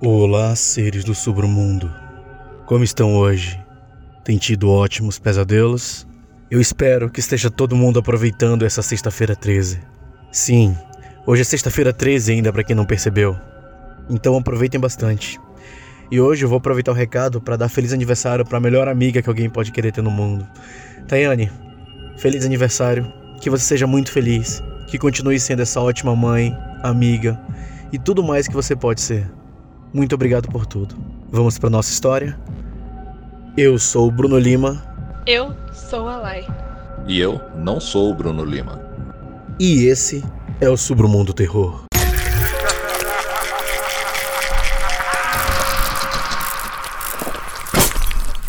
Olá, seres do submundo. Como estão hoje? Tem tido ótimos pesadelos? Eu espero que esteja todo mundo aproveitando essa sexta-feira 13. Sim, hoje é sexta-feira 13 ainda para quem não percebeu. Então aproveitem bastante. E hoje eu vou aproveitar o recado para dar feliz aniversário para a melhor amiga que alguém pode querer ter no mundo. Tayane, feliz aniversário. Que você seja muito feliz. Que continue sendo essa ótima mãe, amiga e tudo mais que você pode ser. Muito obrigado por tudo. Vamos para nossa história? Eu sou o Bruno Lima. Eu sou a Lai. E eu não sou o Bruno Lima. E esse é o Submundo Terror.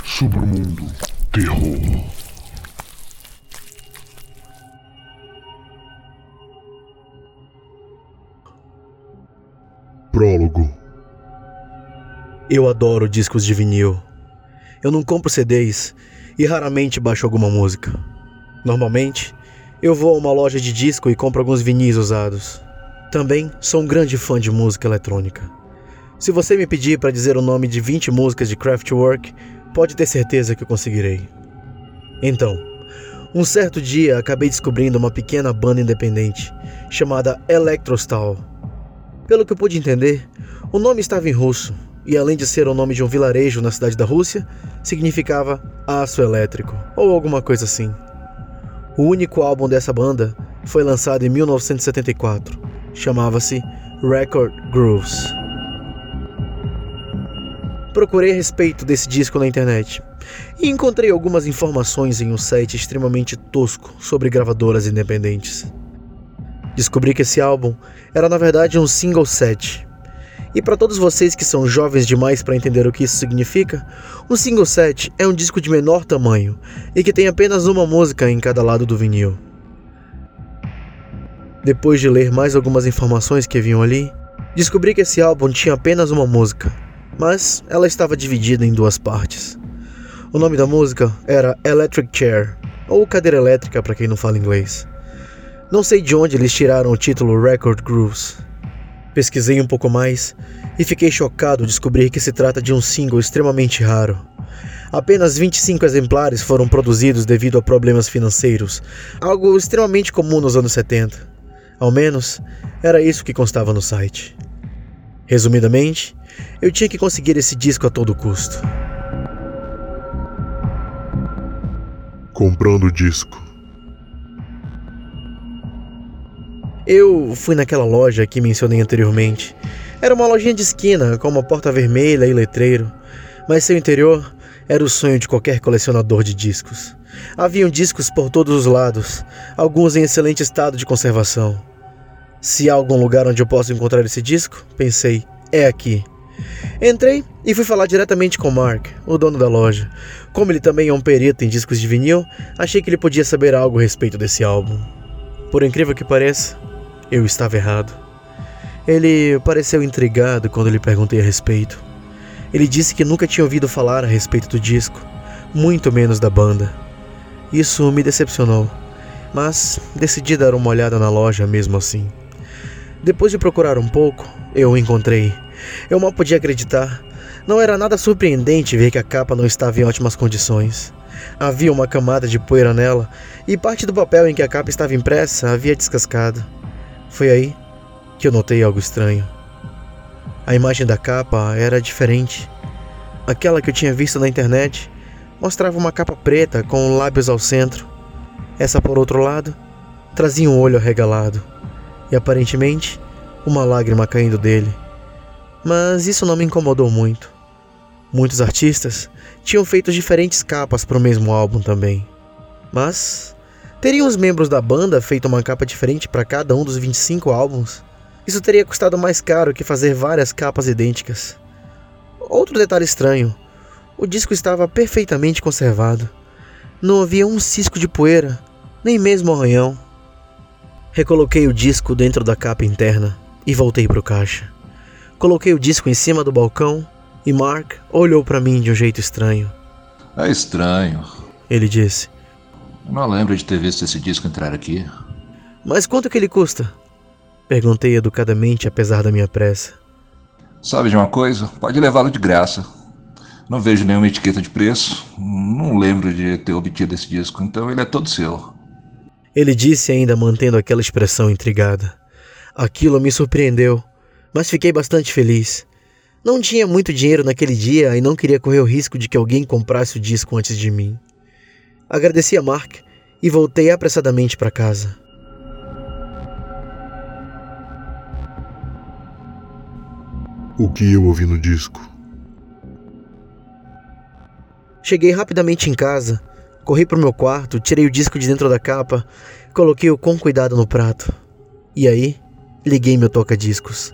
Submundo Terror. Eu adoro discos de vinil. Eu não compro CDs e raramente baixo alguma música. Normalmente, eu vou a uma loja de disco e compro alguns vinis usados. Também sou um grande fã de música eletrônica. Se você me pedir para dizer o nome de 20 músicas de Kraftwerk, pode ter certeza que eu conseguirei. Então, um certo dia acabei descobrindo uma pequena banda independente chamada Electrostal. Pelo que eu pude entender, o nome estava em russo e além de ser o nome de um vilarejo na cidade da Rússia, significava aço elétrico ou alguma coisa assim. O único álbum dessa banda foi lançado em 1974. Chamava-se Record Grooves. Procurei a respeito desse disco na internet e encontrei algumas informações em um site extremamente tosco sobre gravadoras independentes. Descobri que esse álbum era na verdade um single set e para todos vocês que são jovens demais para entender o que isso significa, um single set é um disco de menor tamanho e que tem apenas uma música em cada lado do vinil. Depois de ler mais algumas informações que haviam ali, descobri que esse álbum tinha apenas uma música, mas ela estava dividida em duas partes. O nome da música era Electric Chair, ou cadeira elétrica para quem não fala inglês. Não sei de onde eles tiraram o título Record Grooves, Pesquisei um pouco mais e fiquei chocado descobrir que se trata de um single extremamente raro. Apenas 25 exemplares foram produzidos devido a problemas financeiros, algo extremamente comum nos anos 70. Ao menos, era isso que constava no site. Resumidamente, eu tinha que conseguir esse disco a todo custo. Comprando disco. Eu fui naquela loja que mencionei anteriormente. Era uma lojinha de esquina, com uma porta vermelha e letreiro, mas seu interior era o sonho de qualquer colecionador de discos. Haviam discos por todos os lados, alguns em excelente estado de conservação. Se há algum lugar onde eu posso encontrar esse disco, pensei, é aqui. Entrei e fui falar diretamente com Mark, o dono da loja. Como ele também é um perito em discos de vinil, achei que ele podia saber algo a respeito desse álbum. Por incrível que pareça, eu estava errado. Ele pareceu intrigado quando lhe perguntei a respeito. Ele disse que nunca tinha ouvido falar a respeito do disco, muito menos da banda. Isso me decepcionou, mas decidi dar uma olhada na loja mesmo assim. Depois de procurar um pouco, eu o encontrei. Eu mal podia acreditar. Não era nada surpreendente ver que a capa não estava em ótimas condições. Havia uma camada de poeira nela e parte do papel em que a capa estava impressa havia descascado. Foi aí que eu notei algo estranho. A imagem da capa era diferente. Aquela que eu tinha visto na internet mostrava uma capa preta com lábios ao centro. Essa, por outro lado, trazia um olho arregalado e aparentemente uma lágrima caindo dele. Mas isso não me incomodou muito. Muitos artistas tinham feito diferentes capas para o mesmo álbum também. Mas Teriam os membros da banda feito uma capa diferente para cada um dos 25 álbuns? Isso teria custado mais caro que fazer várias capas idênticas. Outro detalhe estranho: o disco estava perfeitamente conservado. Não havia um cisco de poeira, nem mesmo arranhão. Recoloquei o disco dentro da capa interna e voltei para o caixa. Coloquei o disco em cima do balcão e Mark olhou para mim de um jeito estranho. É estranho, ele disse. Não lembro de ter visto esse disco entrar aqui. Mas quanto que ele custa? Perguntei educadamente, apesar da minha pressa. Sabe de uma coisa? Pode levá-lo de graça. Não vejo nenhuma etiqueta de preço. Não lembro de ter obtido esse disco, então ele é todo seu. Ele disse ainda mantendo aquela expressão intrigada. Aquilo me surpreendeu, mas fiquei bastante feliz. Não tinha muito dinheiro naquele dia e não queria correr o risco de que alguém comprasse o disco antes de mim. Agradeci a Mark e voltei apressadamente para casa. O que eu ouvi no disco? Cheguei rapidamente em casa, corri pro meu quarto, tirei o disco de dentro da capa, coloquei-o com cuidado no prato. E aí, liguei meu toca-discos.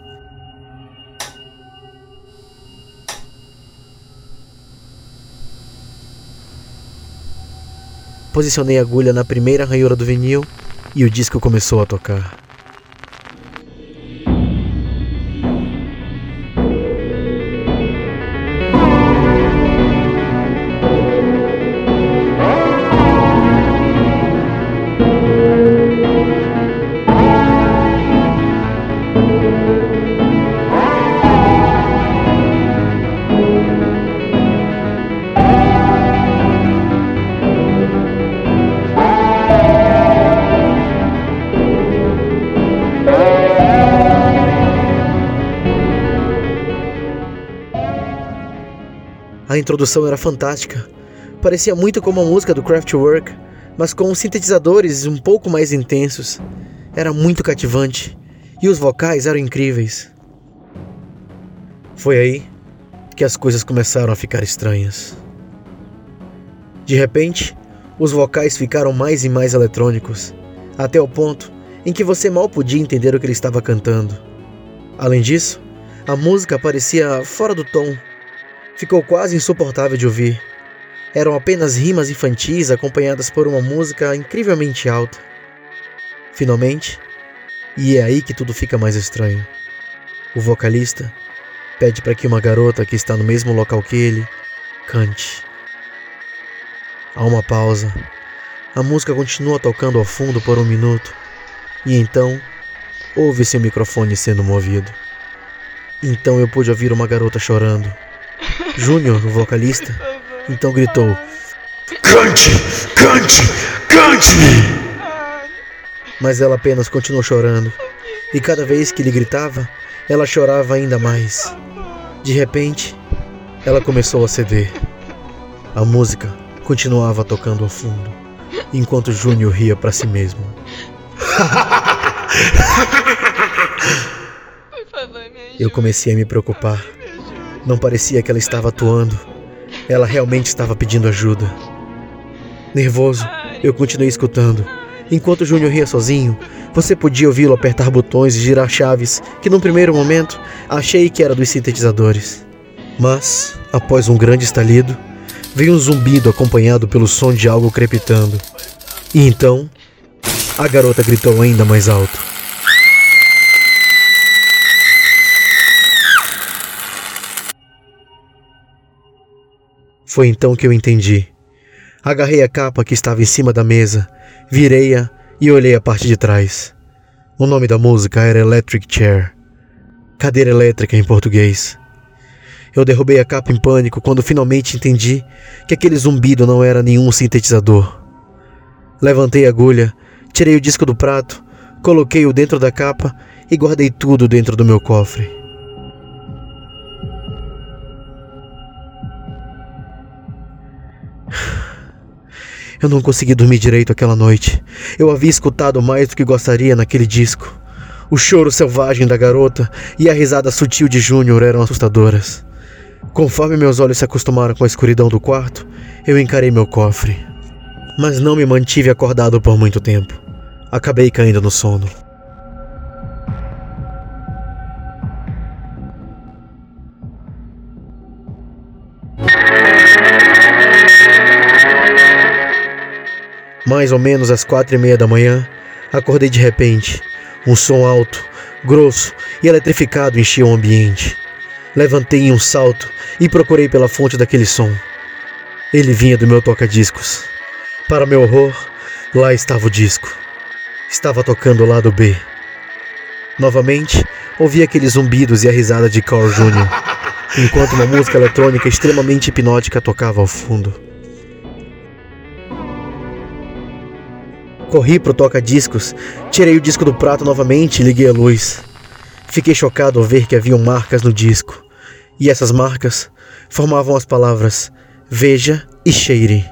Posicionei a agulha na primeira ranhura do vinil e o disco começou a tocar. A introdução era fantástica. Parecia muito como a música do Kraftwerk, mas com sintetizadores um pouco mais intensos. Era muito cativante e os vocais eram incríveis. Foi aí que as coisas começaram a ficar estranhas. De repente, os vocais ficaram mais e mais eletrônicos, até o ponto em que você mal podia entender o que ele estava cantando. Além disso, a música parecia fora do tom ficou quase insuportável de ouvir. Eram apenas rimas infantis acompanhadas por uma música incrivelmente alta. Finalmente, e é aí que tudo fica mais estranho. O vocalista pede para que uma garota que está no mesmo local que ele cante. Há uma pausa. A música continua tocando ao fundo por um minuto. E então, ouve-se o microfone sendo movido. Então eu pude ouvir uma garota chorando. Júnior, o vocalista, então gritou: Cante! Cante! Cante! Mas ela apenas continuou chorando. E cada vez que ele gritava, ela chorava ainda mais. De repente, ela começou a ceder. A música continuava tocando ao fundo, enquanto Júnior ria para si mesmo. Eu comecei a me preocupar. Não parecia que ela estava atuando. Ela realmente estava pedindo ajuda. Nervoso, eu continuei escutando. Enquanto Júnior ria sozinho, você podia ouvi-lo apertar botões e girar chaves que, num primeiro momento, achei que era dos sintetizadores. Mas, após um grande estalido, veio um zumbido acompanhado pelo som de algo crepitando. E então, a garota gritou ainda mais alto. Foi então que eu entendi. Agarrei a capa que estava em cima da mesa, virei-a e olhei a parte de trás. O nome da música era Electric Chair cadeira elétrica em português. Eu derrubei a capa em pânico quando finalmente entendi que aquele zumbido não era nenhum sintetizador. Levantei a agulha, tirei o disco do prato, coloquei-o dentro da capa e guardei tudo dentro do meu cofre. Eu não consegui dormir direito aquela noite. Eu havia escutado mais do que gostaria naquele disco. O choro selvagem da garota e a risada sutil de Júnior eram assustadoras. Conforme meus olhos se acostumaram com a escuridão do quarto, eu encarei meu cofre. Mas não me mantive acordado por muito tempo. Acabei caindo no sono. Mais ou menos às quatro e meia da manhã, acordei de repente. Um som alto, grosso e eletrificado enchia o ambiente. Levantei em um salto e procurei pela fonte daquele som. Ele vinha do meu toca-discos. Para meu horror, lá estava o disco. Estava tocando o lado B. Novamente, ouvi aqueles zumbidos e a risada de Carl Jr., enquanto uma música eletrônica extremamente hipnótica tocava ao fundo. Corri pro toca-discos, tirei o disco do prato novamente e liguei a luz. Fiquei chocado ao ver que haviam marcas no disco, e essas marcas formavam as palavras Veja e Cheire,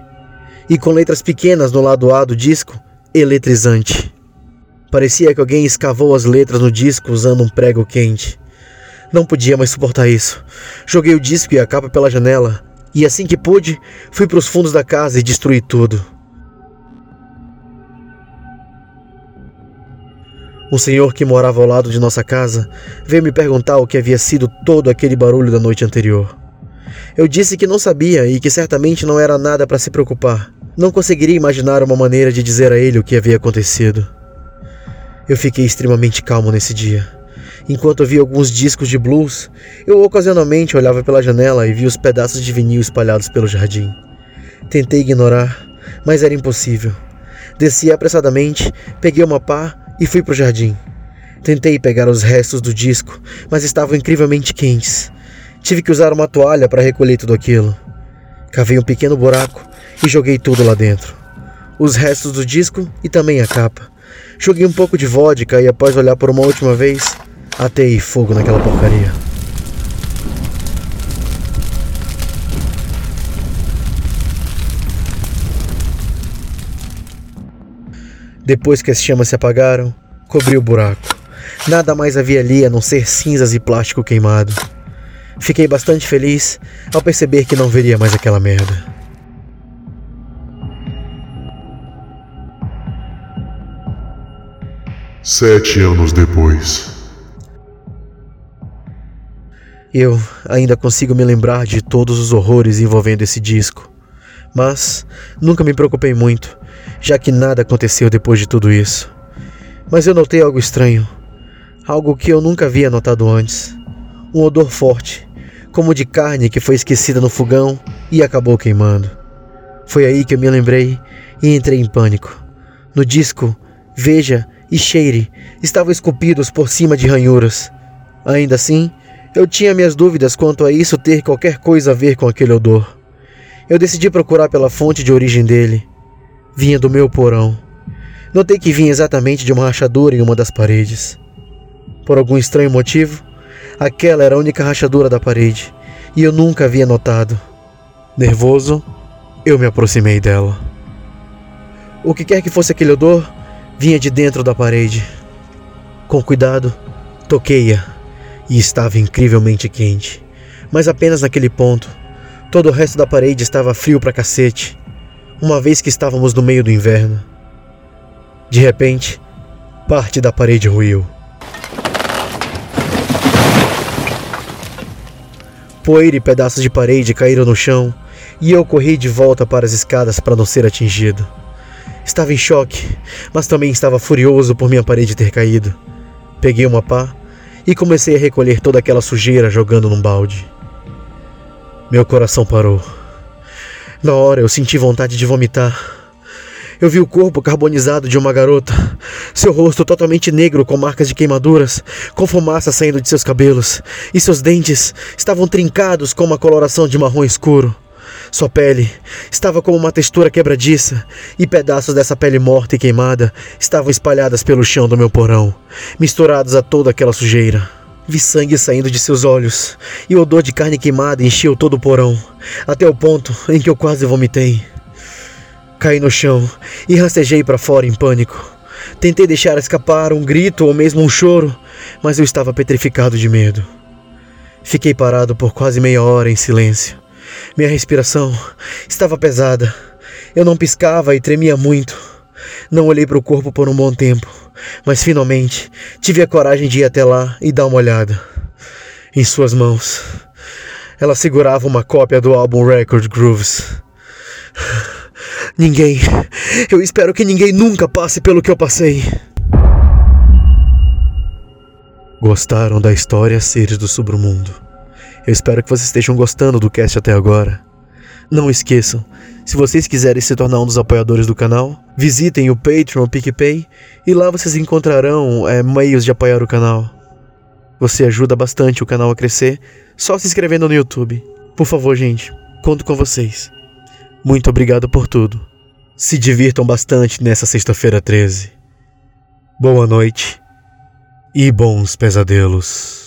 e com letras pequenas no lado A do disco, eletrizante. Parecia que alguém escavou as letras no disco usando um prego quente. Não podia mais suportar isso. Joguei o disco e a capa pela janela, e assim que pude, fui para os fundos da casa e destruí tudo. Um senhor que morava ao lado de nossa casa veio me perguntar o que havia sido todo aquele barulho da noite anterior. Eu disse que não sabia e que certamente não era nada para se preocupar. Não conseguiria imaginar uma maneira de dizer a ele o que havia acontecido. Eu fiquei extremamente calmo nesse dia. Enquanto via alguns discos de blues, eu ocasionalmente olhava pela janela e via os pedaços de vinil espalhados pelo jardim. Tentei ignorar, mas era impossível. Desci apressadamente, peguei uma pá e fui para o jardim. Tentei pegar os restos do disco, mas estavam incrivelmente quentes. Tive que usar uma toalha para recolher tudo aquilo. Cavei um pequeno buraco e joguei tudo lá dentro. Os restos do disco e também a capa. Joguei um pouco de vodka e após olhar por uma última vez, atei fogo naquela porcaria. Depois que as chamas se apagaram, cobri o buraco. Nada mais havia ali a não ser cinzas e plástico queimado. Fiquei bastante feliz ao perceber que não veria mais aquela merda. Sete anos depois. Eu ainda consigo me lembrar de todos os horrores envolvendo esse disco, mas nunca me preocupei muito, já que nada aconteceu depois de tudo isso. Mas eu notei algo estranho, algo que eu nunca havia notado antes: um odor forte, como de carne que foi esquecida no fogão e acabou queimando. Foi aí que eu me lembrei e entrei em pânico. No disco, veja e cheire estavam esculpidos por cima de ranhuras. Ainda assim, eu tinha minhas dúvidas quanto a isso ter qualquer coisa a ver com aquele odor. Eu decidi procurar pela fonte de origem dele. Vinha do meu porão. Notei que vinha exatamente de uma rachadura em uma das paredes. Por algum estranho motivo, aquela era a única rachadura da parede e eu nunca havia notado. Nervoso, eu me aproximei dela. O que quer que fosse aquele odor, vinha de dentro da parede. Com cuidado, toquei-a e estava incrivelmente quente. Mas apenas naquele ponto. Todo o resto da parede estava frio pra cacete, uma vez que estávamos no meio do inverno. De repente, parte da parede ruiu. Poeira e pedaços de parede caíram no chão e eu corri de volta para as escadas para não ser atingido. Estava em choque, mas também estava furioso por minha parede ter caído. Peguei uma pá e comecei a recolher toda aquela sujeira jogando num balde. Meu coração parou. Na hora eu senti vontade de vomitar. Eu vi o corpo carbonizado de uma garota, seu rosto totalmente negro com marcas de queimaduras, com fumaça saindo de seus cabelos, e seus dentes estavam trincados com uma coloração de marrom escuro. Sua pele estava com uma textura quebradiça, e pedaços dessa pele morta e queimada estavam espalhadas pelo chão do meu porão, misturados a toda aquela sujeira. Vi sangue saindo de seus olhos, e o odor de carne queimada encheu todo o porão, até o ponto em que eu quase vomitei. Caí no chão e rastejei para fora em pânico. Tentei deixar escapar um grito ou mesmo um choro, mas eu estava petrificado de medo. Fiquei parado por quase meia hora em silêncio. Minha respiração estava pesada. Eu não piscava e tremia muito. Não olhei para o corpo por um bom tempo, mas finalmente tive a coragem de ir até lá e dar uma olhada. Em suas mãos, ela segurava uma cópia do álbum Record Grooves. Ninguém, eu espero que ninguém nunca passe pelo que eu passei. Gostaram da história Seres do Submundo? Eu espero que vocês estejam gostando do cast até agora. Não esqueçam, Se vocês quiserem se tornar um dos apoiadores do canal, visitem o Patreon, o PicPay, e lá vocês encontrarão é, meios de apoiar o canal. Você ajuda bastante o canal a crescer só se inscrevendo no YouTube. Por favor, gente, conto com vocês. Muito obrigado por tudo. Se divirtam bastante nessa sexta-feira 13. Boa noite e bons pesadelos.